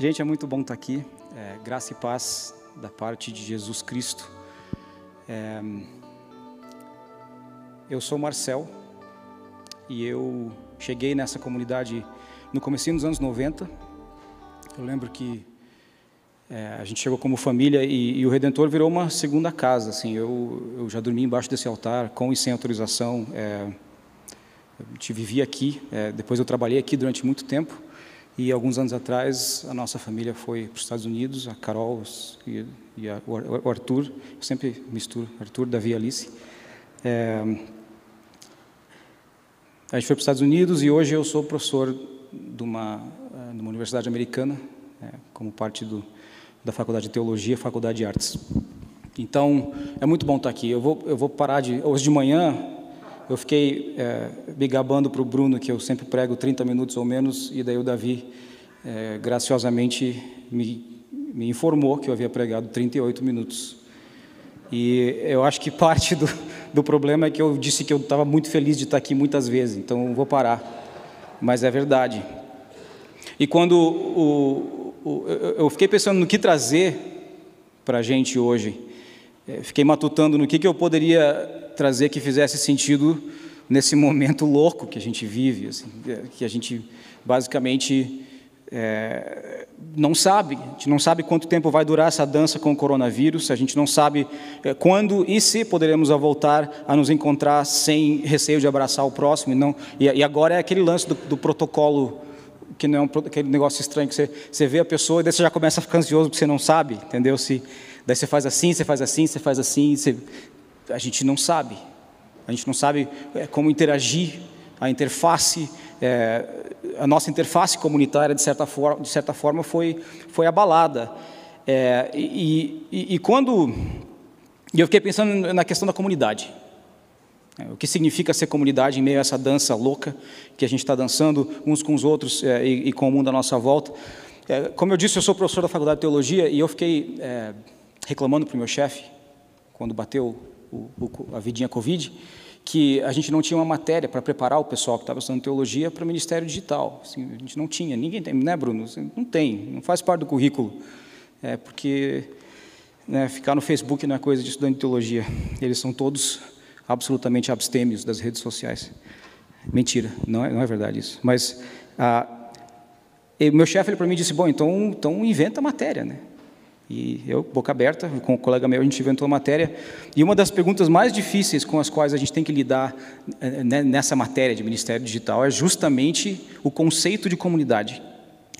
Gente, é muito bom estar aqui. É, graça e paz da parte de Jesus Cristo. É, eu sou Marcel e eu cheguei nessa comunidade no começo dos anos 90. Eu lembro que é, a gente chegou como família e, e, o Redentor virou uma segunda casa. Assim, eu, eu já dormi embaixo desse altar com e sem autorização. É, a gente vivia aqui. É, depois eu trabalhei aqui durante muito tempo. E alguns anos atrás, a nossa família foi para os Estados Unidos, a Carol e, e a, o Arthur, eu sempre misturo, Arthur, Davi e Alice. É, a gente foi para os Estados Unidos e hoje eu sou professor de uma, de uma universidade americana, é, como parte do, da Faculdade de Teologia, Faculdade de Artes. Então, é muito bom estar aqui. Eu vou, eu vou parar de. Hoje de manhã, eu fiquei é, me gabando para o Bruno que eu sempre prego 30 minutos ou menos, e daí o Davi é, graciosamente me, me informou que eu havia pregado 38 minutos. E eu acho que parte do, do problema é que eu disse que eu estava muito feliz de estar aqui muitas vezes, então vou parar. Mas é verdade. E quando o, o, eu fiquei pensando no que trazer para a gente hoje, fiquei matutando no que, que eu poderia trazer que fizesse sentido nesse momento louco que a gente vive, assim, é, que a gente basicamente é, não sabe, a gente não sabe quanto tempo vai durar essa dança com o coronavírus, a gente não sabe é, quando e se poderemos voltar a nos encontrar sem receio de abraçar o próximo. E, não, e, e agora é aquele lance do, do protocolo que não é um, aquele negócio estranho que você, você vê a pessoa e daí você já começa a ficar ansioso porque você não sabe, entendeu? Se, daí você faz assim, você faz assim, você faz assim, você, a gente não sabe. A gente não sabe é, como interagir, a interface, é, a nossa interface comunitária, de certa forma, de certa forma foi, foi abalada. É, e, e, e, quando. E eu fiquei pensando na questão da comunidade. É, o que significa ser comunidade em meio a essa dança louca que a gente está dançando uns com os outros é, e, e, com o mundo à nossa volta. É, como eu disse, eu sou professor da Faculdade de Teologia e eu fiquei reclamando para o meu chefe, quando bateu o, o, a vidinha Covid, que a gente não tinha uma matéria para preparar o pessoal que estava estudando teologia para o Ministério Digital. Assim, a gente não tinha, ninguém tem, né, Bruno? Não tem, não faz parte do currículo. É, porque né, ficar no Facebook não é coisa de estudante de teologia. Eles são todos absolutamente abstêmios das redes sociais. Mentira, não é, não é verdade isso. Mas ah, meu chefe para mim disse: Bom, então, então inventa matéria, né? E eu, boca aberta, com o colega meu, a gente inventou a matéria. E uma das perguntas mais difíceis com as quais a gente tem que lidar eh, né, nessa matéria de Ministério Digital é justamente o conceito de comunidade.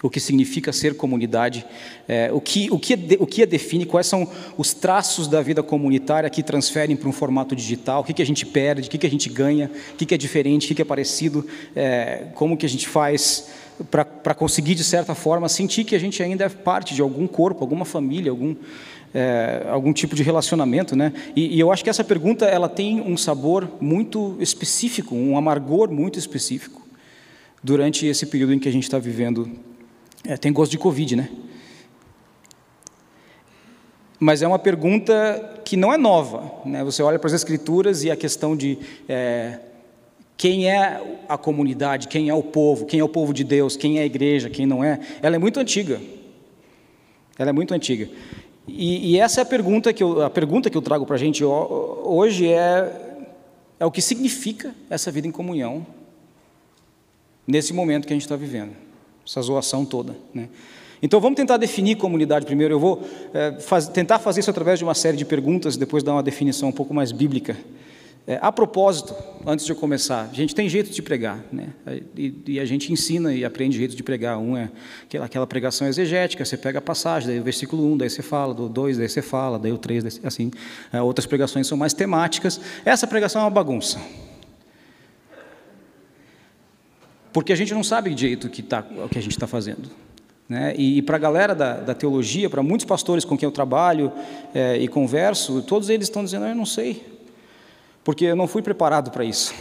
O que significa ser comunidade, é, o, que, o, que, o que a define, quais são os traços da vida comunitária que transferem para um formato digital, o que, que a gente perde, o que, que a gente ganha, o que, que é diferente, o que, que é parecido, é, como que a gente faz para conseguir, de certa forma, sentir que a gente ainda é parte de algum corpo, alguma família, algum, é, algum tipo de relacionamento. Né? E, e, eu acho que essa pergunta ela tem um sabor muito específico, um amargor muito específico, durante esse período em que a gente está vivendo. É, tem gosto de Covid, né? Mas é uma pergunta que não é nova. Né? Você olha para as Escrituras e a questão de é, quem é a comunidade, quem é o povo, quem é o povo de Deus, quem é a igreja, quem não é, ela é muito antiga. Ela é muito antiga. E, e essa é a pergunta que eu, a pergunta que eu trago para a gente hoje é, é o que significa essa vida em comunhão nesse momento que a gente está vivendo, essa zoação toda. Né? Então vamos tentar definir comunidade primeiro. Eu vou é, faz, tentar fazer isso através de uma série de perguntas, depois dar uma definição um pouco mais bíblica é, a propósito, antes de eu começar, a gente tem jeito de pregar, né? E, e, a gente ensina e aprende jeito de pregar. Um é aquela, aquela, pregação exegética, você pega a passagem, daí o versículo 1, daí você fala, do 2, daí você fala, daí o 3, assim. É, outras pregações são mais temáticas. Essa pregação é uma bagunça. Porque a gente não sabe direito o que, tá, o que a gente está fazendo. Né? E, e para a galera da, da teologia, para muitos pastores com quem eu trabalho é, e converso, todos eles estão dizendo: ah, Eu não sei porque eu não fui preparado para isso.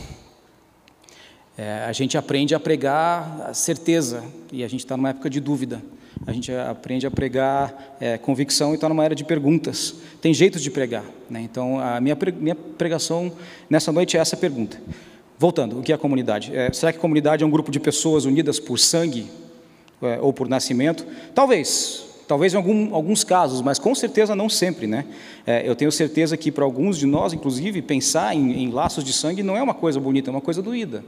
É, a gente aprende a pregar a certeza, e a gente está numa época de dúvida. A gente aprende a pregar é, convicção e está numa era de perguntas. Tem jeitos de pregar. Né? Então, a minha, minha pregação nessa noite é essa pergunta. Voltando, o que é a comunidade? É, será que comunidade é um grupo de pessoas unidas por sangue? é, ou por nascimento. Talvez, talvez em algum, alguns casos, mas com certeza não sempre. Né? É, eu tenho certeza que para alguns de nós, inclusive, pensar em, em laços de sangue não é uma coisa bonita, é uma coisa doída.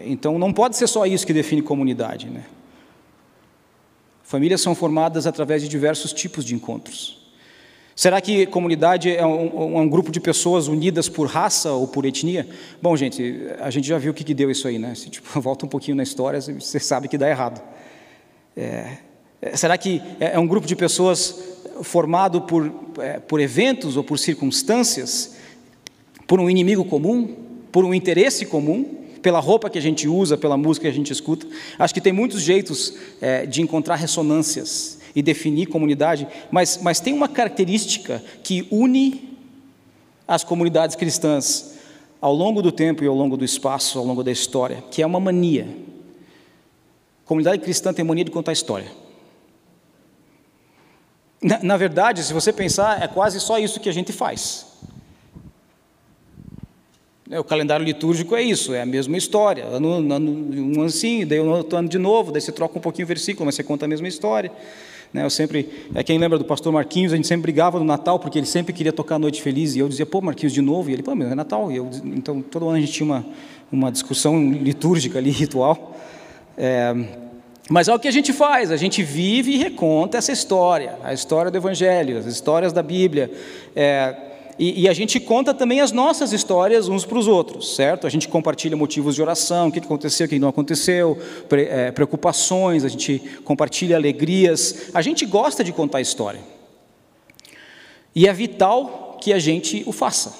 Então não pode ser só isso que define comunidade. Né? Famílias são formadas através de diversos tipos de encontros. Será que comunidade é um, um, grupo de pessoas unidas por raça ou por etnia? Bom, gente, a gente já viu o que, que deu isso aí, né? Se, tipo, volta um pouquinho na história, você sabe que dá errado. É, será que é, é um grupo de pessoas formado por, é, por eventos ou por circunstâncias, por um inimigo comum, por um interesse comum? pela roupa que a gente usa, pela música que a gente escuta. Acho que tem muitos jeitos é, de encontrar ressonâncias e definir comunidade, mas, mas tem uma característica que une as comunidades cristãs ao longo do tempo e ao longo do espaço, ao longo da história, que é uma mania. A comunidade cristã tem mania de contar história. Na, na verdade, se você pensar, é quase só isso que a gente faz. O calendário litúrgico é isso, é a mesma história. Ano, ano, um assim, daí um outro ano de novo, daí você troca um pouquinho o versículo, mas você conta a mesma história. Né, eu sempre, é quem lembra do pastor Marquinhos, a gente sempre brigava no Natal porque ele sempre queria tocar a Noite Feliz e eu dizia, pô, Marquinhos de novo, e ele, pô, mas é Natal. E eu, então todo ano a gente tinha uma, uma discussão litúrgica ali, ritual. É, mas é o que a gente faz, a gente vive e reconta essa história, a história do Evangelho, as histórias da Bíblia. É, e, e, a gente conta também as nossas histórias uns para os outros, certo? A gente compartilha motivos de oração, o que aconteceu, o que não aconteceu, pre, é, preocupações, a gente compartilha alegrias. A gente gosta de contar história. E é vital que a gente o faça,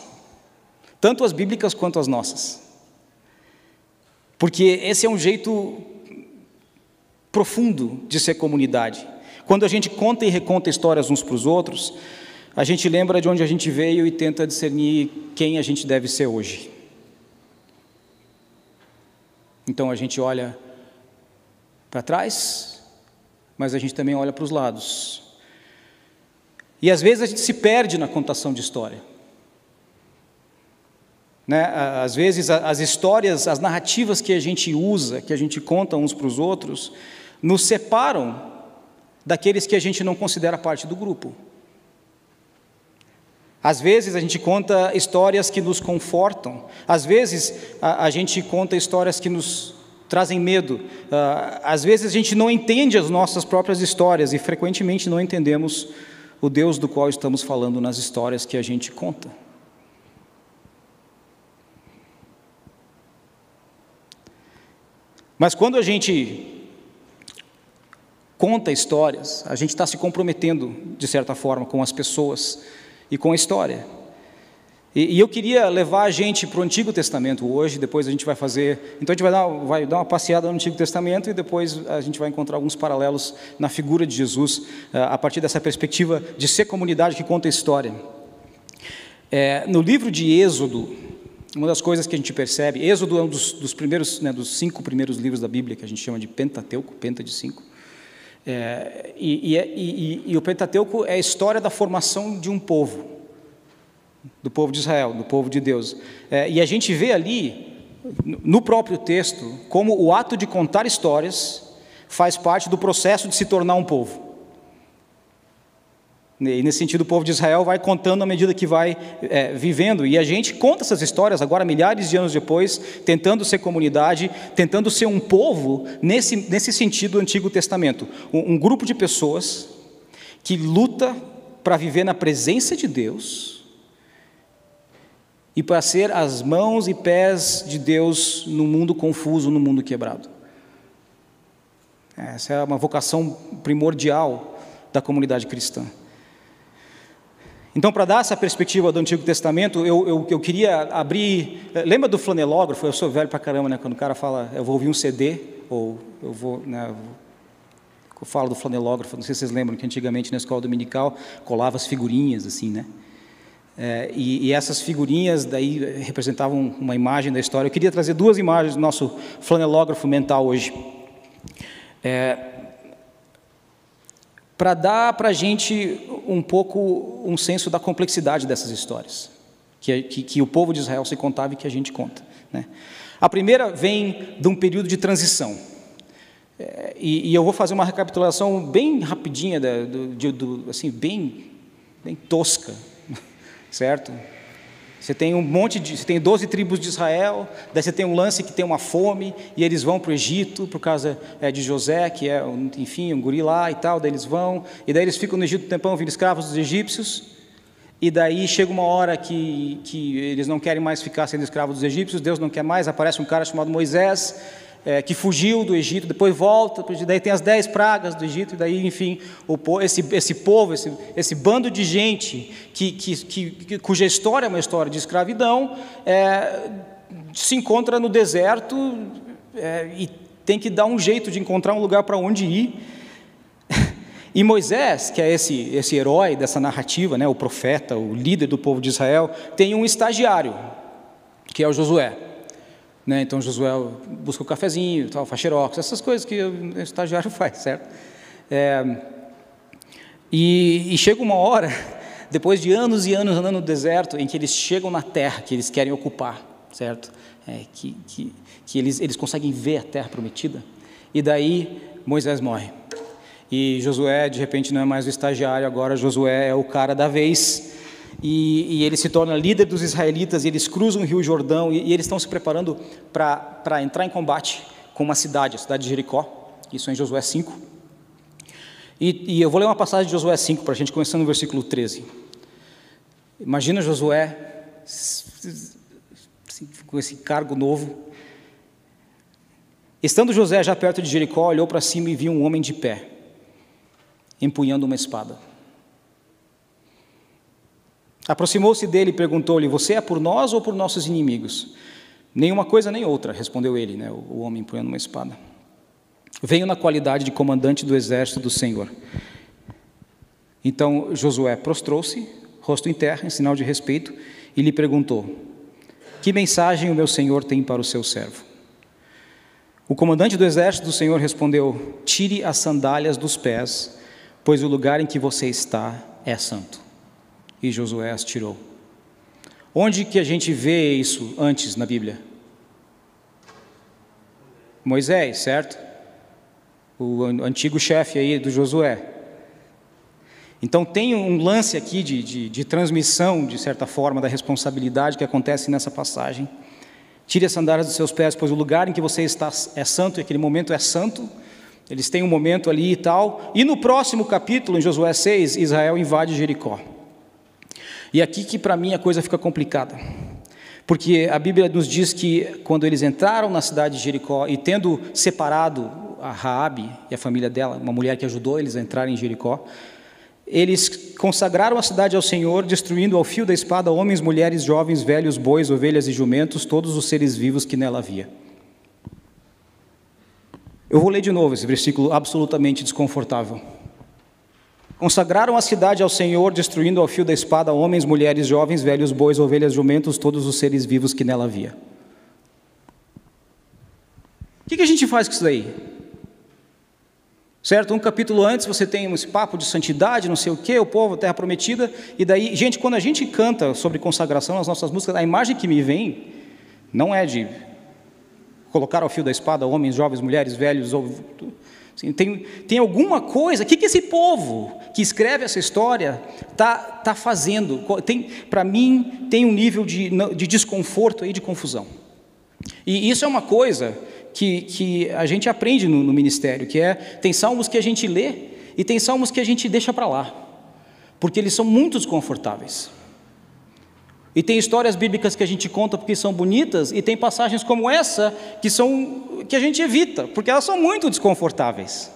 tanto as bíblicas quanto as nossas. Porque esse é um jeito profundo de ser comunidade. Quando a gente conta e reconta histórias uns para os outros, a gente lembra de onde a gente veio e tenta discernir quem a gente deve ser hoje. Então a gente olha para trás, mas a gente também olha para os lados. E às vezes a gente se perde na contação de história. Né? Às vezes as histórias, as narrativas que a gente usa, que a gente conta uns para os outros, nos separam daqueles que a gente não considera parte do grupo. Às vezes a gente conta histórias que nos confortam, às vezes a, a gente conta histórias que nos trazem medo, uh, às vezes a gente não entende as nossas próprias histórias e frequentemente não entendemos o Deus do qual estamos falando nas histórias que a gente conta. Mas quando a gente conta histórias, a gente está se comprometendo, de certa forma, com as pessoas e com a história. E, e eu queria levar a gente para o Antigo Testamento hoje, depois a gente vai fazer. Então a gente vai dar, vai dar uma passeada no Antigo Testamento e depois a gente vai encontrar alguns paralelos na figura de Jesus, eh, a partir dessa perspectiva de ser comunidade que conta história. É, no livro de Êxodo, uma das coisas que a gente percebe, Êxodo é um dos, dos primeiros, né, dos cinco primeiros livros da Bíblia, que a gente chama de Pentateuco, Penta de cinco. É, e, e, e, e, o Pentateuco é a história da formação de um povo, do povo de Israel, do povo de Deus. É, e a gente vê ali, no próprio texto, como o ato de contar histórias faz parte do processo de se tornar um povo. E nesse sentido, o povo de Israel vai contando à medida que vai é, vivendo. E a gente conta essas histórias agora, milhares de anos depois, tentando ser comunidade, tentando ser um povo, nesse, nesse sentido do Antigo Testamento. Um, um grupo de pessoas que luta para viver na presença de Deus e para ser as mãos e pés de Deus no mundo confuso, no mundo quebrado. Essa é uma vocação primordial da comunidade cristã. Então, para dar essa perspectiva do Antigo Testamento, eu, eu, eu, queria abrir. Eh, lembra do flanelógrafo? Eu sou velho para caramba, né? Quando o cara fala, eu vou ouvir um CD, ou eu vou. Né, eu falo do flanelógrafo, não sei se vocês lembram que antigamente na escola dominical colava as figurinhas, assim, né? É, e, e, essas figurinhas daí representavam uma imagem da história. Eu queria trazer duas imagens do nosso flanelógrafo mental hoje. É, para dar para a gente um pouco um senso da complexidade dessas histórias, que, que, que, o povo de Israel se contava e que a gente conta. Né? A primeira vem de um período de transição. É, e, e, eu vou fazer uma recapitulação bem rapidinha, da, do, do, assim, bem, bem tosca, certo? Você tem um monte de, você tem 12 tribos de Israel, daí você tem um lance que tem uma fome, e eles vão para o Egito por causa é, de José, que é, enfim, um guri lá e tal, daí eles vão, e daí eles ficam no Egito um tempão, vindo escravos dos egípcios, e daí chega uma hora que, que eles não querem mais ficar sendo escravos dos egípcios, Deus não quer mais, aparece um cara chamado Moisés, é, que fugiu do Egito, depois volta, daí tem as dez pragas do Egito, e daí, enfim, o, esse, esse povo, esse, esse bando de gente, que, que, que, cuja história é uma história de escravidão, é, se encontra no deserto é, e tem que dar um jeito de encontrar um lugar para onde ir. E Moisés, que é esse, esse herói dessa narrativa, né, o profeta, o líder do povo de Israel, tem um estagiário, que é o Josué. Né? Então Josué busca o cafezinho, tal, faz xerox, essas coisas que o estagiário faz, certo? É, e, e chega uma hora, depois de anos e anos andando no deserto, em que eles chegam na terra que eles querem ocupar, certo? É, que que, que eles, eles conseguem ver a terra prometida. E daí Moisés morre. E Josué, de repente, não é mais o estagiário, agora Josué é o cara da vez e, e, ele se torna líder dos israelitas, e eles cruzam o rio Jordão, e, e eles estão se preparando para entrar em combate com uma cidade, a cidade de Jericó, isso é em Josué 5. E, e eu vou ler uma passagem de Josué 5 para a gente, começando no versículo 13. Imagina Josué com esse cargo novo. Estando José já perto de Jericó, olhou para cima e viu um homem de pé, empunhando uma espada. Aproximou-se dele e perguntou-lhe: Você é por nós ou por nossos inimigos? Nenhuma coisa nem outra, respondeu ele, né, o homem empunhando uma espada. Venho na qualidade de comandante do exército do Senhor. Então Josué prostrou-se, rosto em terra, em sinal de respeito, e lhe perguntou: Que mensagem o meu senhor tem para o seu servo? O comandante do exército do Senhor respondeu: Tire as sandálias dos pés, pois o lugar em que você está é santo e Josué as tirou. Onde que a gente vê isso antes na Bíblia? Moisés, certo? O antigo chefe aí do Josué. Então tem um lance aqui de, de, de, transmissão, de certa forma, da responsabilidade que acontece nessa passagem. Tire as sandálias dos seus pés, pois o lugar em que você está é santo, e aquele momento é santo. Eles têm um momento ali e tal. E no próximo capítulo, em Josué 6, Israel invade Jericó. E aqui que para mim a coisa fica complicada. Porque a Bíblia nos diz que quando eles entraram na cidade de Jericó e tendo separado a Raabe e a família dela, uma mulher que ajudou eles a entrarem em Jericó, eles consagraram a cidade ao Senhor, destruindo ao fio da espada homens, mulheres, jovens, velhos, bois, ovelhas e jumentos, todos os seres vivos que nela havia. Eu vou ler de novo esse versículo absolutamente desconfortável. Consagraram a cidade ao Senhor, destruindo ao fio da espada homens, mulheres, jovens, velhos, bois, ovelhas, jumentos, todos os seres vivos que nela havia. O que, a gente faz com isso daí? Certo? Um capítulo antes você tem esse papo de santidade, não sei o quê, o povo, terra prometida, e daí, gente, quando a gente canta sobre consagração nas nossas músicas, a imagem que me vem não é de colocar ao fio da espada homens, jovens, mulheres, velhos, Assim, tem, tem alguma coisa, o que, que esse povo que escreve essa história está tá fazendo? Para mim, tem um nível de, de desconforto e de confusão. E isso é uma coisa que, que a gente aprende no, no ministério, que é, tem salmos que a gente lê e tem salmos que a gente deixa para lá, porque eles são muito desconfortáveis. E tem histórias bíblicas que a gente conta porque são bonitas, e tem passagens como essa que são que a gente evita, porque elas são muito desconfortáveis.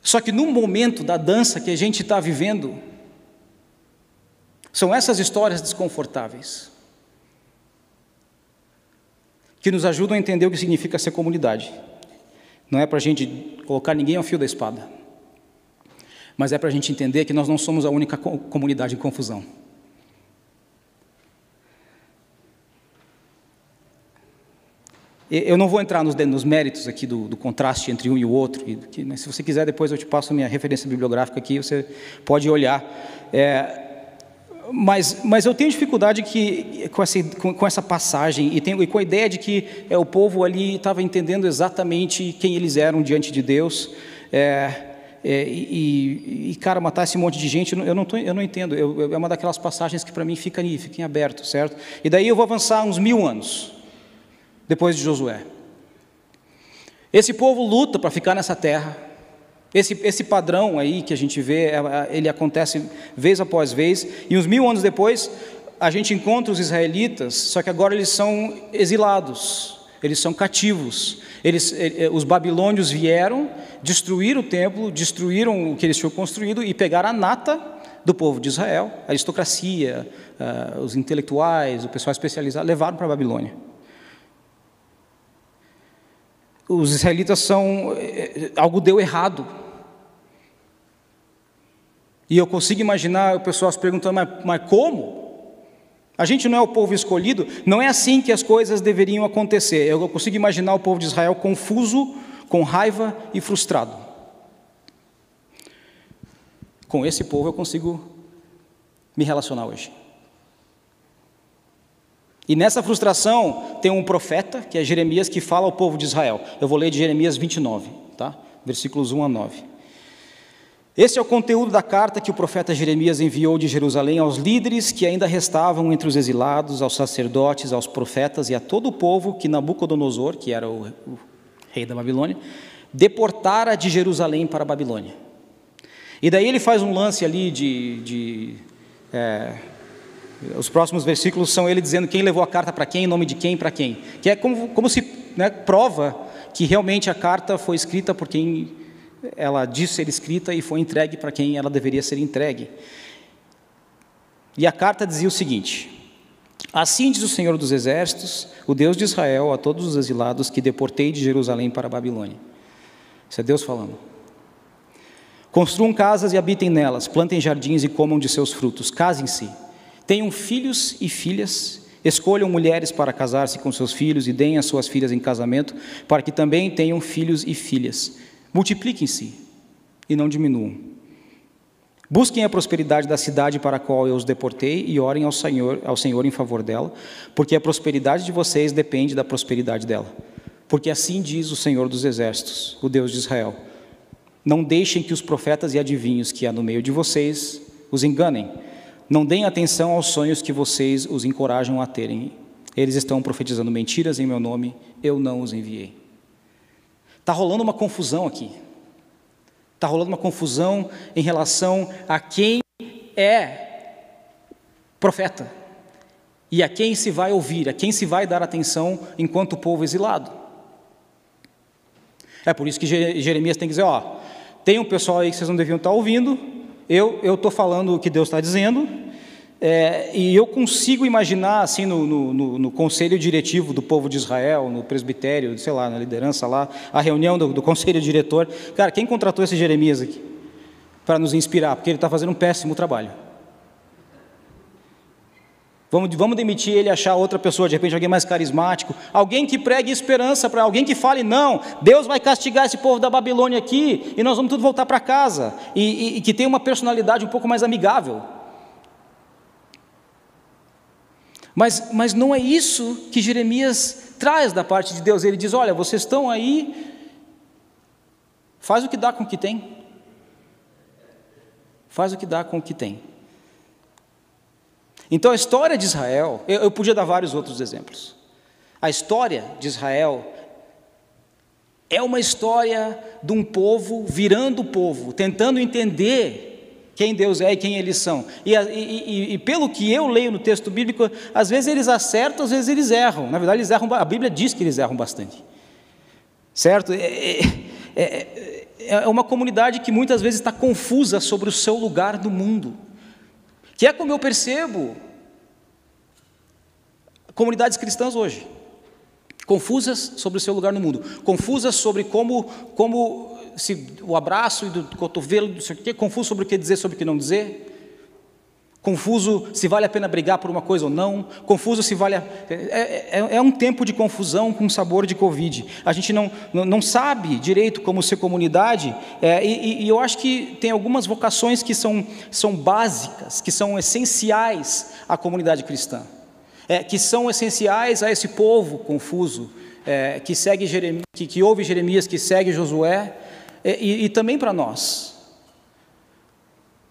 Só que no momento da dança que a gente está vivendo, são essas histórias desconfortáveis que nos ajudam a entender o que significa ser comunidade. Não é para a gente colocar ninguém ao fio da espada mas é para a gente entender que nós não somos a única comunidade em confusão. Eu não vou entrar nos, nos méritos aqui do, do, contraste entre um e o outro. E, que, né, se você quiser, depois eu te passo a minha referência bibliográfica aqui, você pode olhar. É, Mas, mas eu tenho dificuldade que, com, essa, com, com essa passagem e, tenho, e, com a ideia de que é, o povo ali estava entendendo exatamente quem eles eram diante de Deus. É, é, e, e, cara, matar esse monte de gente, eu não, tô, eu não entendo. Eu, é uma daquelas passagens que para mim fica ali, fica em aberto, certo? E daí eu vou avançar uns mil anos depois de Josué. Esse povo luta para ficar nessa terra. Esse, esse padrão aí que a gente vê, é, é, ele acontece vez após vez, e uns mil anos depois, a gente encontra os israelitas, só que agora eles são exilados, eles são cativos. Eles, os babilônios vieram, destruíram o templo, destruíram o que eles tinham construído e pegaram a nata do povo de Israel, a aristocracia, uh, os intelectuais, o pessoal especializado, levaram para a Babilônia. Os israelitas são. Eh, algo deu errado. E eu consigo imaginar o pessoal se perguntando, mas, mas como? A gente não é o povo escolhido, não é assim que as coisas deveriam acontecer. Eu consigo imaginar o povo de Israel confuso, com raiva e frustrado. Com esse povo eu consigo me relacionar hoje. E nessa frustração tem um profeta, que é Jeremias, que fala ao povo de Israel. Eu vou ler de Jeremias 29, tá? Versículos 1 a 9. Esse é o conteúdo da carta que o profeta Jeremias enviou de Jerusalém aos líderes que ainda restavam entre os exilados, aos sacerdotes, aos profetas e a todo o povo que Nabucodonosor, que era o, o rei da Babilônia, deportara de Jerusalém para a Babilônia. E daí ele faz um lance ali de, de é, os próximos versículos são ele dizendo quem levou a carta para quem, em nome de quem, para quem. Que é como, como se né, prova que realmente a carta foi escrita por quem ela disse ser escrita e foi entregue para quem ela deveria ser entregue. E a carta dizia o seguinte: Assim diz o Senhor dos Exércitos, o Deus de Israel, a todos os exilados que deportei de Jerusalém para a Babilônia. Isso é Deus falando. Construam casas e habitem nelas, plantem jardins e comam de seus frutos, casem-se Tenham filhos e filhas, escolham mulheres para casar-se com seus filhos e deem as suas filhas em casamento, para que também tenham filhos e filhas. Multipliquem-se e não diminuam. Busquem a prosperidade da cidade para a qual eu os deportei e orem ao Senhor, ao Senhor em favor dela, porque a prosperidade de vocês depende da prosperidade dela. Porque assim diz o Senhor dos Exércitos, o Deus de Israel: Não deixem que os profetas e adivinhos que há no meio de vocês os enganem não deem atenção aos sonhos que vocês os encorajam a terem. Eles estão profetizando mentiras em meu nome, eu não os enviei. Está rolando uma confusão aqui. Está rolando uma confusão em relação a quem é profeta e a quem se vai ouvir, a quem se vai dar atenção enquanto povo exilado. É por isso que Jeremias tem que dizer: ó, tem um pessoal aí que vocês não deviam estar ouvindo, eu estou falando o que Deus está dizendo, é, e eu consigo imaginar, assim, no, no, no, conselho diretivo do povo de Israel, no presbitério, sei lá, na liderança lá, a reunião do, do conselho diretor. Cara, quem contratou esse Jeremias aqui? Para nos inspirar, porque ele está fazendo um péssimo trabalho. Vamos, vamos demitir ele e achar outra pessoa, de repente alguém mais carismático, alguém que pregue esperança para alguém que fale: não, Deus vai castigar esse povo da Babilônia aqui e nós vamos tudo voltar para casa, e, e, e que tenha uma personalidade um pouco mais amigável. Mas, mas não é isso que Jeremias traz da parte de Deus. Ele diz: olha, vocês estão aí, faz o que dá com o que tem. Faz o que dá com o que tem. Então a história de Israel, eu, eu podia dar vários outros exemplos. A história de Israel é uma história de um povo virando povo, tentando entender quem Deus é e quem eles são. E, e, e, pelo que eu leio no texto bíblico, às vezes eles acertam, às vezes eles erram. Na verdade, eles erram, a Bíblia diz que eles erram bastante. Certo? É, é, é, é uma comunidade que muitas vezes está confusa sobre o seu lugar no mundo. Que é como eu percebo comunidades cristãs hoje. Confusas sobre o seu lugar no mundo, confusas sobre como, como se o abraço e do cotovelo, não sei o quê, confuso sobre o que dizer, sobre o que não dizer, confuso se vale a pena brigar por uma coisa ou não, confuso se vale a... é, é, é, um tempo de confusão com sabor de Covid. A gente não, não, sabe direito como ser comunidade, é, e, e, eu acho que tem algumas vocações que são, são básicas, que são essenciais à comunidade cristã, é, que são essenciais a esse povo confuso, é, que segue Jeremias, que, que ouve Jeremias, que segue Josué, e, e também para nós,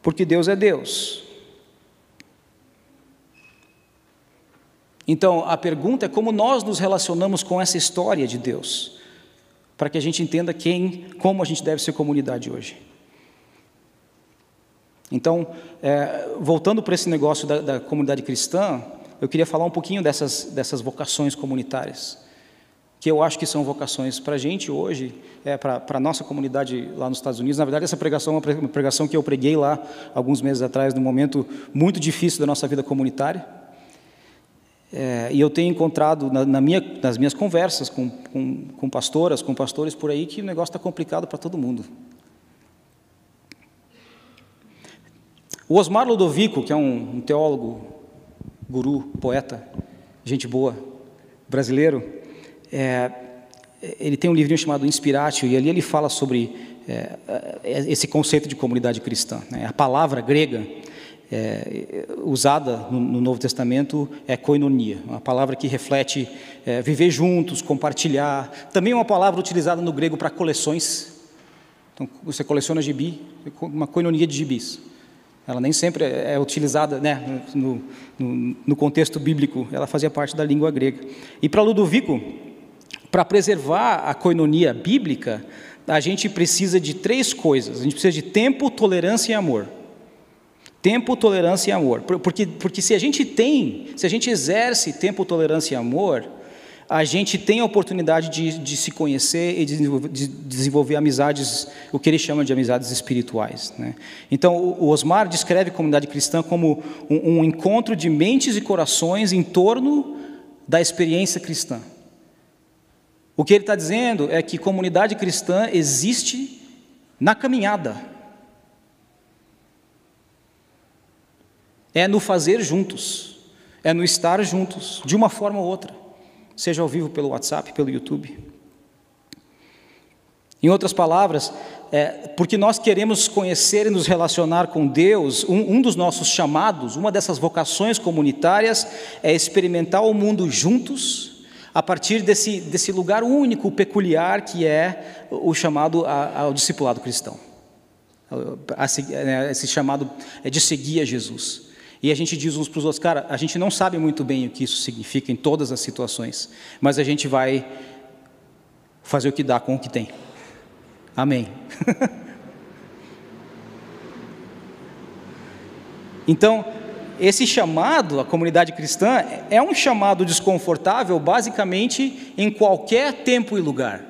porque Deus é Deus. Então, a pergunta é como nós nos relacionamos com essa história de Deus, para que a gente entenda quem, como a gente deve ser comunidade hoje. Então, é, voltando para esse negócio da, da, comunidade cristã, eu queria falar um pouquinho dessas, dessas vocações comunitárias, que eu acho que são vocações para a gente hoje, é, para a nossa comunidade lá nos Estados Unidos. Na verdade, essa pregação é uma pregação que eu preguei lá alguns meses atrás, num momento muito difícil da nossa vida comunitária. É, e eu tenho encontrado na, na minha, nas minhas conversas com, com, com, pastoras, com pastores por aí, que o negócio está complicado para todo mundo. O Osmar Ludovico, que é um, um teólogo, guru, poeta, gente boa, brasileiro, é, ele tem um livrinho chamado Inspiratio, e ali ele fala sobre é, é esse conceito de comunidade cristã. Né? A palavra grega é, usada no, no, Novo Testamento é koinonia, uma palavra que reflete é, viver juntos, compartilhar. Também é uma palavra utilizada no grego para coleções. Então, você coleciona gibi, uma koinonia de gibis. Ela nem sempre é, é utilizada né, no, no, no contexto bíblico, ela fazia parte da língua grega. E para Ludovico, para preservar a koinonia bíblica, a gente precisa de três coisas: a gente precisa de tempo, tolerância e amor. Tempo, tolerância e amor. Porque, porque se a gente tem, se a gente exerce tempo, tolerância e amor, a gente tem a oportunidade de, de se conhecer e de desenvolver, de desenvolver, amizades, o que ele chama de amizades espirituais. Né? Então, o Osmar descreve a comunidade cristã como um, um encontro de mentes e corações em torno da experiência cristã. O que ele está dizendo é que comunidade cristã existe na caminhada. é no fazer juntos, é no estar juntos, de uma forma ou outra, seja ao vivo pelo WhatsApp, pelo YouTube. Em outras palavras, é, porque nós queremos conhecer e nos relacionar com Deus, um, um dos nossos chamados, uma dessas vocações comunitárias, é experimentar o mundo juntos, a partir desse, desse lugar único, peculiar, que é o chamado ao discipulado cristão. Né, esse chamado é de seguir a Jesus. E a gente diz uns para os outros, cara, a gente não sabe muito bem o que isso significa em todas as situações, mas a gente vai fazer o que dá com o que tem. Amém. então, esse chamado à comunidade cristã é um chamado desconfortável, basicamente, em qualquer tempo e lugar.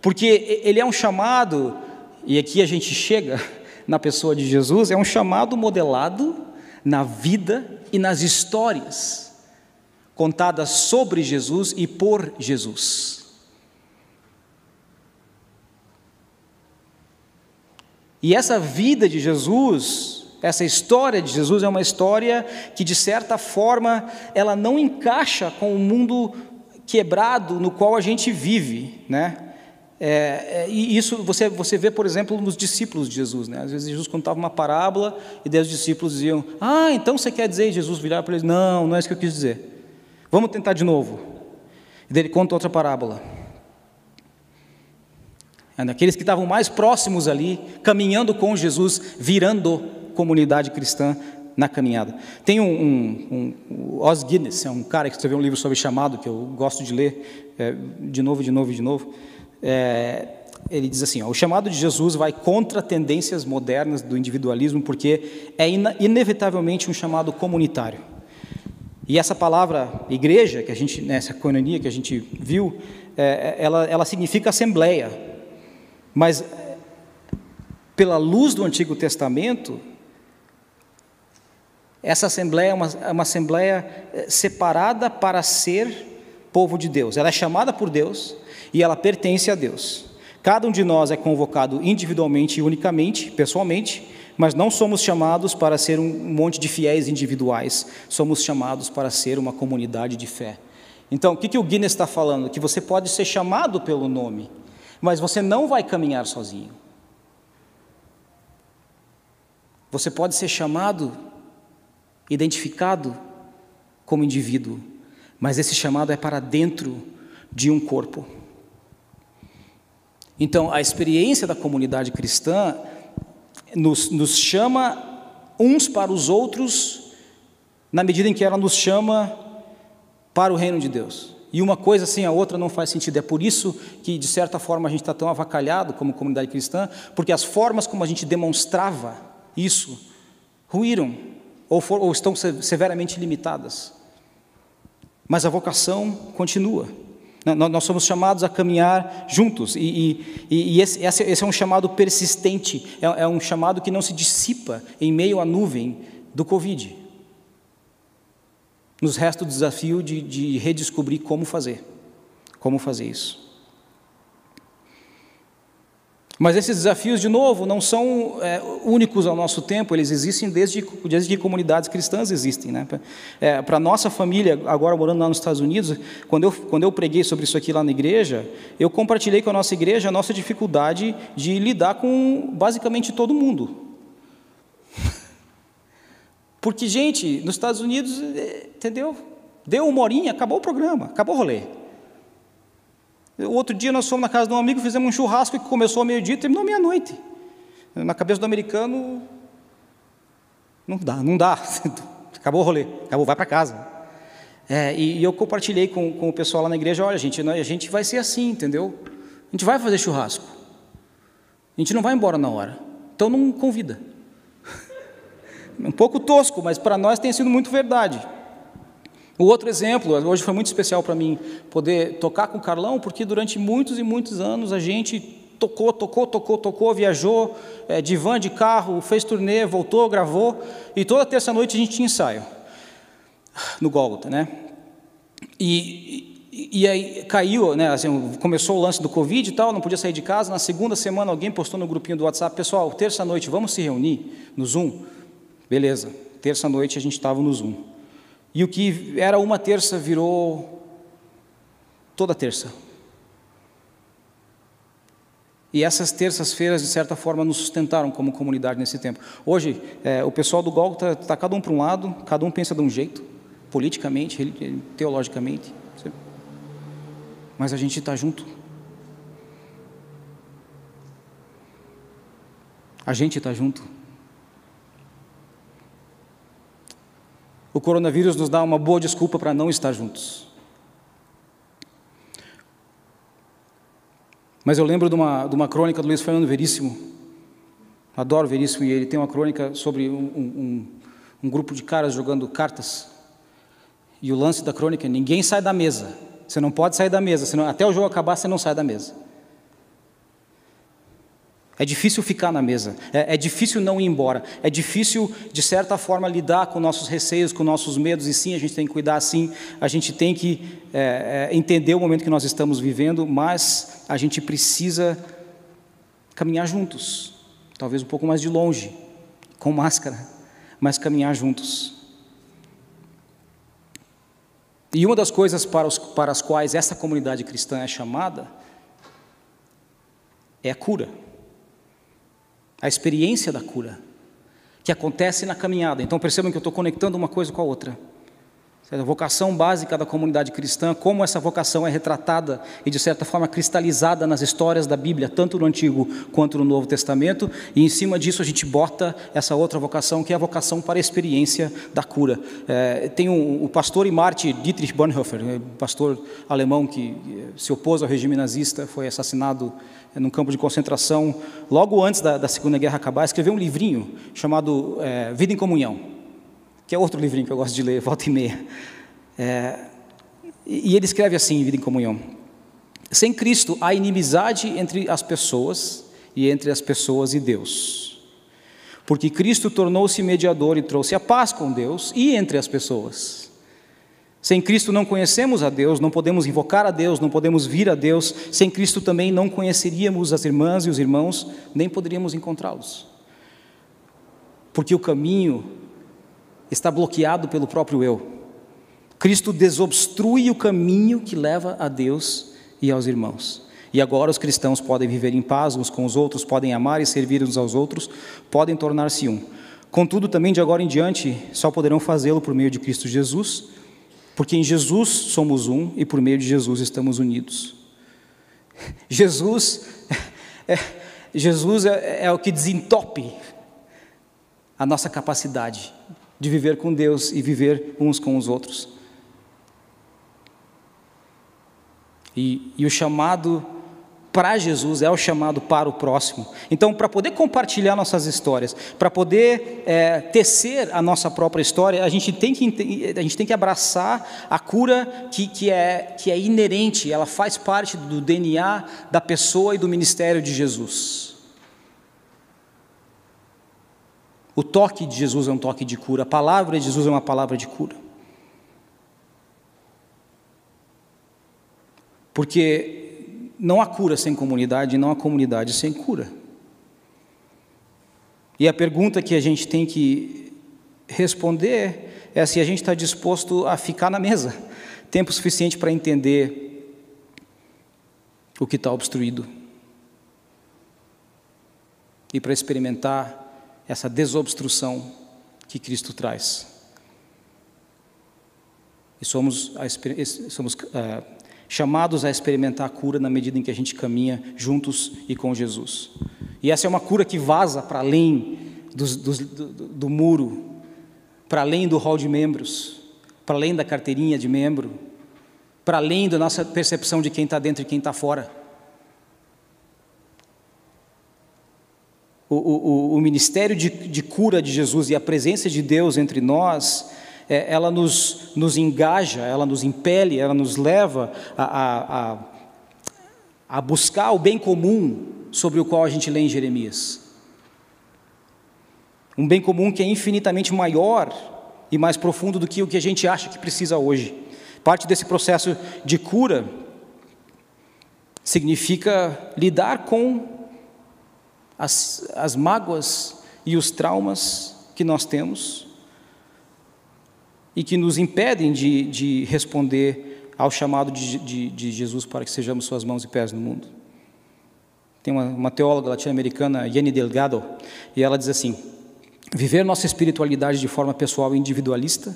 Porque ele é um chamado, e aqui a gente chega na pessoa de Jesus, é um chamado modelado na vida e nas histórias contadas sobre Jesus e por Jesus. E essa vida de Jesus, essa história de Jesus é uma história que de certa forma ela não encaixa com o mundo quebrado no qual a gente vive, né? É, é, e isso você, você vê, por exemplo, nos discípulos de Jesus. Né? Às vezes Jesus contava uma parábola e daí os discípulos diziam: Ah, então você quer dizer? E Jesus virava para eles: Não, não é isso que eu quis dizer. Vamos tentar de novo. E daí ele conta outra parábola. Aqueles que estavam mais próximos ali, caminhando com Jesus, virando comunidade cristã na caminhada. Tem um, um, um Os Guinness, é um cara que escreveu um livro sobre chamado, que eu gosto de ler é, de novo, de novo, de novo é, ele diz assim: ó, o chamado de Jesus vai contra tendências modernas do individualismo, porque é inevitavelmente um chamado comunitário. E essa palavra igreja, que a gente, né, essa coinonia que a gente viu, é, ela, ela significa assembleia. Mas, pela luz do Antigo Testamento, essa assembleia é uma, é uma assembleia é, separada para ser povo de Deus. Ela é chamada por Deus, e ela pertence a Deus. Cada um de nós é convocado individualmente e unicamente, pessoalmente, Mas não somos chamados para ser um monte de fiéis individuais, somos chamados para ser uma comunidade de fé. Então, o que, que o Guinness está falando? Que você pode ser chamado pelo nome, mas você não vai caminhar sozinho. Você pode ser chamado, identificado como indivíduo, mas esse chamado é para dentro de um corpo. Então, a experiência da comunidade cristã nos, nos chama uns para os outros, na medida em que ela nos chama para o reino de Deus. E uma coisa sem a outra não faz sentido. É por isso que, de certa forma, a gente está tão avacalhado como comunidade cristã, porque as formas como a gente demonstrava isso ruíram ou, for, ou estão severamente limitadas. Mas a vocação continua. Nós somos chamados a caminhar juntos, e, e, e esse, esse, é um chamado persistente, é, é um chamado que não se dissipa em meio à nuvem do Covid. Nos resta o desafio de, de redescobrir como fazer, como fazer isso. Mas esses desafios, de novo, não são é, únicos ao nosso tempo, eles existem desde, desde que comunidades cristãs existem. Né? É, Para a nossa família, agora morando lá nos Estados Unidos, quando eu, quando eu preguei sobre isso aqui lá na igreja, eu compartilhei com a nossa igreja a nossa dificuldade de lidar com basicamente todo mundo. Porque, gente, nos Estados Unidos, é, entendeu? Deu uma horinha, acabou o programa, acabou o rolê. Outro dia nós fomos na casa de um amigo, fizemos um churrasco que começou ao meio-dia e terminou meia-noite. Na cabeça do americano, não dá, não dá. Acabou o rolê, acabou, vai para casa. É, e, e, eu compartilhei com, com, o pessoal lá na igreja, olha gente, a gente vai ser assim, entendeu? A gente vai fazer churrasco. A gente não vai embora na hora. Então não convida. Um pouco tosco, mas para nós tem sido muito verdade. O outro exemplo, hoje foi muito especial para mim poder tocar com o Carlão, porque durante muitos e muitos anos a gente tocou, tocou, tocou, tocou, viajou é, de van, de carro, fez turnê, voltou, gravou, e toda terça-noite a gente tinha ensaio no Gólgota, né? E, e, e, aí caiu, né? Assim, começou o lance do Covid e tal, não podia sair de casa. Na segunda semana alguém postou no grupinho do WhatsApp, pessoal, terça-noite, vamos se reunir no Zoom? Beleza, terça-noite a gente estava no Zoom. E o que era uma terça virou toda terça. E essas terças-feiras, de certa forma, nos sustentaram como comunidade nesse tempo. Hoje, é, o pessoal do Gol está tá cada um para um lado, cada um pensa de um jeito, politicamente, teologicamente. Mas a gente está junto. A gente está junto. O coronavírus nos dá uma boa desculpa para não estar juntos. Mas eu lembro de uma, de uma crônica do Luiz Fernando Veríssimo, adoro Veríssimo, e ele tem uma crônica sobre um, um, um grupo de caras jogando cartas. E o lance da crônica é: ninguém sai da mesa. Você não pode sair da mesa, senão, até o jogo acabar você não sai da mesa. É difícil ficar na mesa, é, é, difícil não ir embora, é difícil, de certa forma, lidar com nossos receios, com nossos medos, e sim, a gente tem que cuidar, sim, a gente tem que é, é, entender o momento que nós estamos vivendo, mas a gente precisa caminhar juntos, talvez um pouco mais de longe, com máscara, mas caminhar juntos. E uma das coisas para, os, para as quais essa comunidade cristã é chamada é a cura a experiência da cura, que acontece na caminhada. Então percebam que eu estou conectando uma coisa com a outra. A vocação básica da comunidade cristã, como essa vocação é retratada e, de certa forma, cristalizada nas histórias da Bíblia, tanto no Antigo quanto no Novo Testamento, e em cima disso a gente bota essa outra vocação, que é a vocação para a experiência da cura. É, tem um, o pastor e Marte Dietrich Bonhoeffer, é, pastor alemão que se opôs ao regime nazista, foi assassinado num campo de concentração logo antes da, da Segunda Guerra acabar, escreveu um livrinho chamado é, Vida em Comunhão que é outro livrinho que eu gosto de ler, volta e meia. É, e ele escreve assim, Vida em Comunhão: Sem Cristo há inimizade entre as pessoas e entre as pessoas e Deus. Porque Cristo tornou-se mediador e trouxe a paz com Deus e entre as pessoas. Sem Cristo não conhecemos a Deus, não podemos invocar a Deus, não podemos vir a Deus. Sem Cristo também não conheceríamos as irmãs e os irmãos, nem poderíamos encontrá-los. porque o caminho está bloqueado pelo próprio eu. Cristo desobstrui o caminho que leva a Deus e aos irmãos. E agora os cristãos podem viver em paz uns com os outros, podem amar e servir uns aos outros, podem tornar-se um. Contudo, também de agora em diante, só poderão fazê-lo por meio de Cristo Jesus, porque em Jesus somos um e por meio de Jesus estamos unidos. Jesus é, Jesus é, é o que desentope a nossa capacidade de viver com Deus e viver uns com os outros. E, e o chamado para Jesus é o chamado para o próximo. Então, para poder compartilhar nossas histórias, para poder é, tecer a nossa própria história, a gente tem que, a gente tem que abraçar a cura que, que, é, que é inerente, ela faz parte do DNA da pessoa e do ministério de Jesus. O toque de Jesus é um toque de cura, a palavra de Jesus é uma palavra de cura. Porque não há cura sem comunidade, não há comunidade sem cura. E a pergunta que a gente tem que responder é se a gente está disposto a ficar na mesa tempo suficiente para entender o que está obstruído e para experimentar essa desobstrução que Cristo traz. E somos, somos uh, chamados a experimentar a cura na medida em que a gente caminha juntos e com Jesus. E essa é uma cura que vaza para além dos, dos, do, do muro, para além do hall de membros, para além da carteirinha de membro, para além da nossa percepção de quem está dentro e quem está fora. O, o, o, ministério de, de cura de Jesus e a presença de Deus entre nós é, ela nos, nos engaja, ela nos impele, ela nos leva a, a, a, buscar o bem comum sobre o qual a gente lê em Jeremias. Um bem comum que é infinitamente maior e mais profundo do que o que a gente acha que precisa hoje. Parte desse processo de cura significa lidar com as, as mágoas e os traumas que nós temos e que nos impedem de, de responder ao chamado de, de, de, Jesus para que sejamos suas mãos e pés no mundo. Tem uma, uma teóloga latino-americana, Jenny Delgado, e ela diz assim: viver nossa espiritualidade de forma pessoal e individualista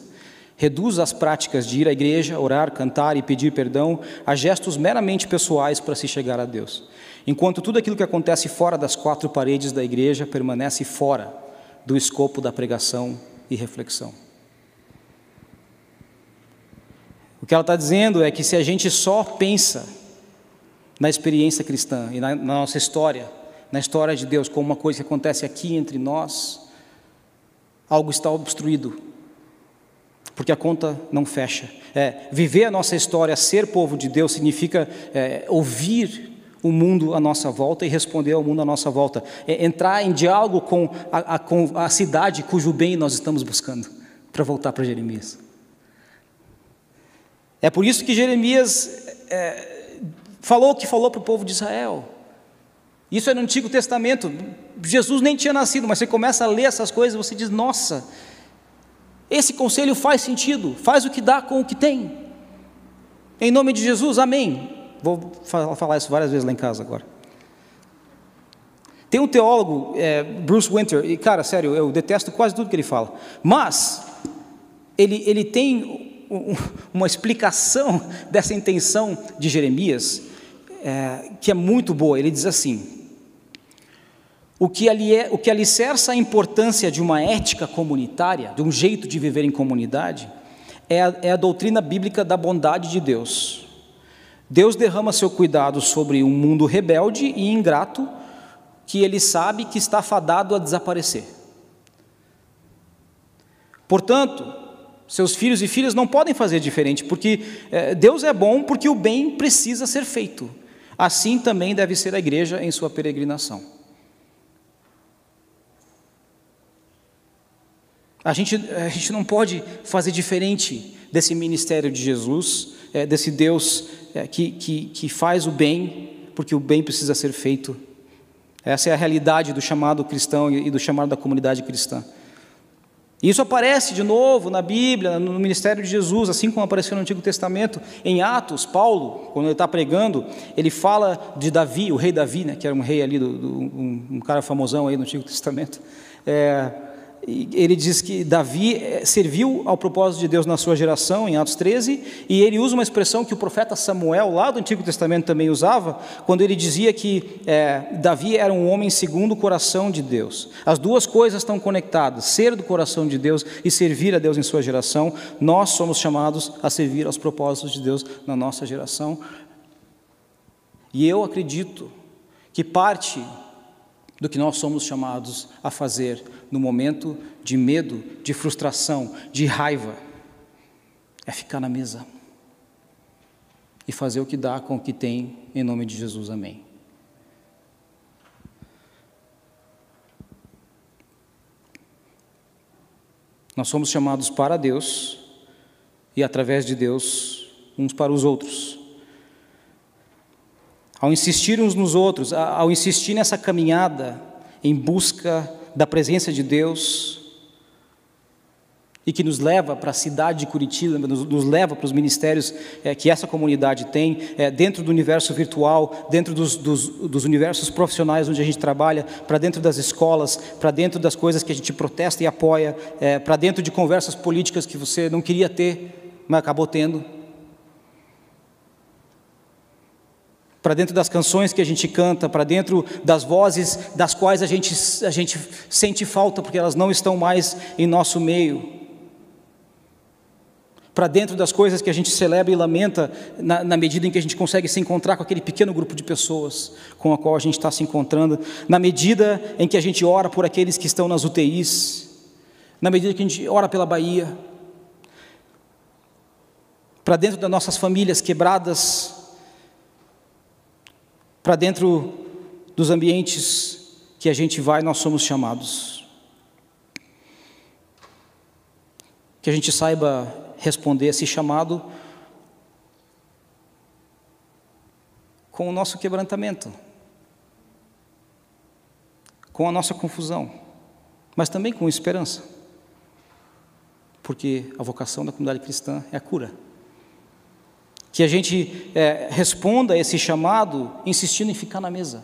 reduz as práticas de ir à igreja, orar, cantar e pedir perdão a gestos meramente pessoais para se chegar a Deus, enquanto tudo aquilo que acontece fora das quatro paredes da igreja permanece fora do escopo da pregação e reflexão. O que ela está dizendo é que se a gente só pensa na experiência cristã e na, na nossa história, na história de Deus, como uma coisa que acontece aqui entre nós, algo está obstruído, porque a conta não fecha. É, viver a nossa história, ser povo de Deus, significa é, ouvir o mundo à nossa volta e responder ao mundo à nossa volta. É entrar em diálogo com a, a, com a cidade cujo bem nós estamos buscando, para voltar para Jeremias. É por isso que Jeremias é, falou o que falou para o povo de Israel. Isso é no Antigo Testamento. Jesus nem tinha nascido, mas você começa a ler essas coisas e você diz: nossa, esse conselho faz sentido, faz o que dá com o que tem. Em nome de Jesus, amém. Vou falar isso várias vezes lá em casa agora. Tem um teólogo, é, Bruce Winter, e cara, sério, eu detesto quase tudo que ele fala, mas ele, ele tem uma explicação dessa intenção de Jeremias, é, que é muito boa. Ele diz assim: o que, ali é, o que alicerça a importância de uma ética comunitária, de um jeito de viver em comunidade, é a, é a doutrina bíblica da bondade de Deus. Deus derrama seu cuidado sobre um mundo rebelde e ingrato que ele sabe que está fadado a desaparecer. Portanto, seus filhos e filhas não podem fazer diferente, porque é, Deus é bom porque o bem precisa ser feito. Assim também deve ser a igreja em sua peregrinação. A gente, a gente não pode fazer diferente desse ministério de Jesus, é, desse Deus que, que, que faz o bem, porque o bem precisa ser feito. Essa é a realidade do chamado cristão e do chamado da comunidade cristã. Isso aparece de novo na Bíblia, no ministério de Jesus, assim como apareceu no Antigo Testamento. Em Atos, Paulo, quando ele está pregando, ele fala de Davi, o rei Davi, né, que era um rei ali, do, do um, um, cara famosão aí no Antigo Testamento. É, ele diz que Davi eh, serviu ao propósito de Deus na sua geração, em Atos 13, e ele usa uma expressão que o profeta Samuel, lá do Antigo Testamento, também usava, quando ele dizia que é, Davi era um homem segundo o coração de Deus. As duas coisas estão conectadas: ser do coração de Deus e servir a Deus em sua geração. Nós somos chamados a servir aos propósitos de Deus na nossa geração. E eu acredito que parte do que nós somos chamados a fazer no momento de medo, de frustração, de raiva, é ficar na mesa e fazer o que dá com o que tem, em nome de Jesus, amém. Nós somos chamados para Deus e através de Deus uns para os outros. Ao insistir uns nos outros, ao insistir nessa caminhada em busca da presença de Deus, e que nos leva para a cidade de Curitiba, nos, leva para os ministérios é, que essa comunidade tem, é, dentro do universo virtual, dentro dos, dos, dos, universos profissionais onde a gente trabalha, para dentro das escolas, para dentro das coisas que a gente protesta e apoia, é, para dentro de conversas políticas que você não queria ter, mas acabou tendo. Para dentro das canções que a gente canta, para dentro das vozes das quais a gente, a gente sente falta porque elas não estão mais em nosso meio, para dentro das coisas que a gente celebra e lamenta na, na, medida em que a gente consegue se encontrar com aquele pequeno grupo de pessoas com a qual a gente está se encontrando, na medida em que a gente ora por aqueles que estão nas UTIs, na medida que a gente ora pela Bahia, para dentro das nossas famílias quebradas, para dentro dos ambientes que a gente vai, nós somos chamados. Que a gente saiba responder esse chamado com o nosso quebrantamento, com a nossa confusão, mas também com esperança, porque a vocação da comunidade cristã é a cura que a gente é, responda a esse chamado insistindo em ficar na mesa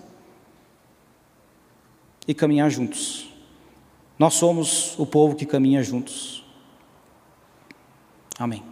e caminhar juntos. Nós somos o povo que caminha juntos. Amém.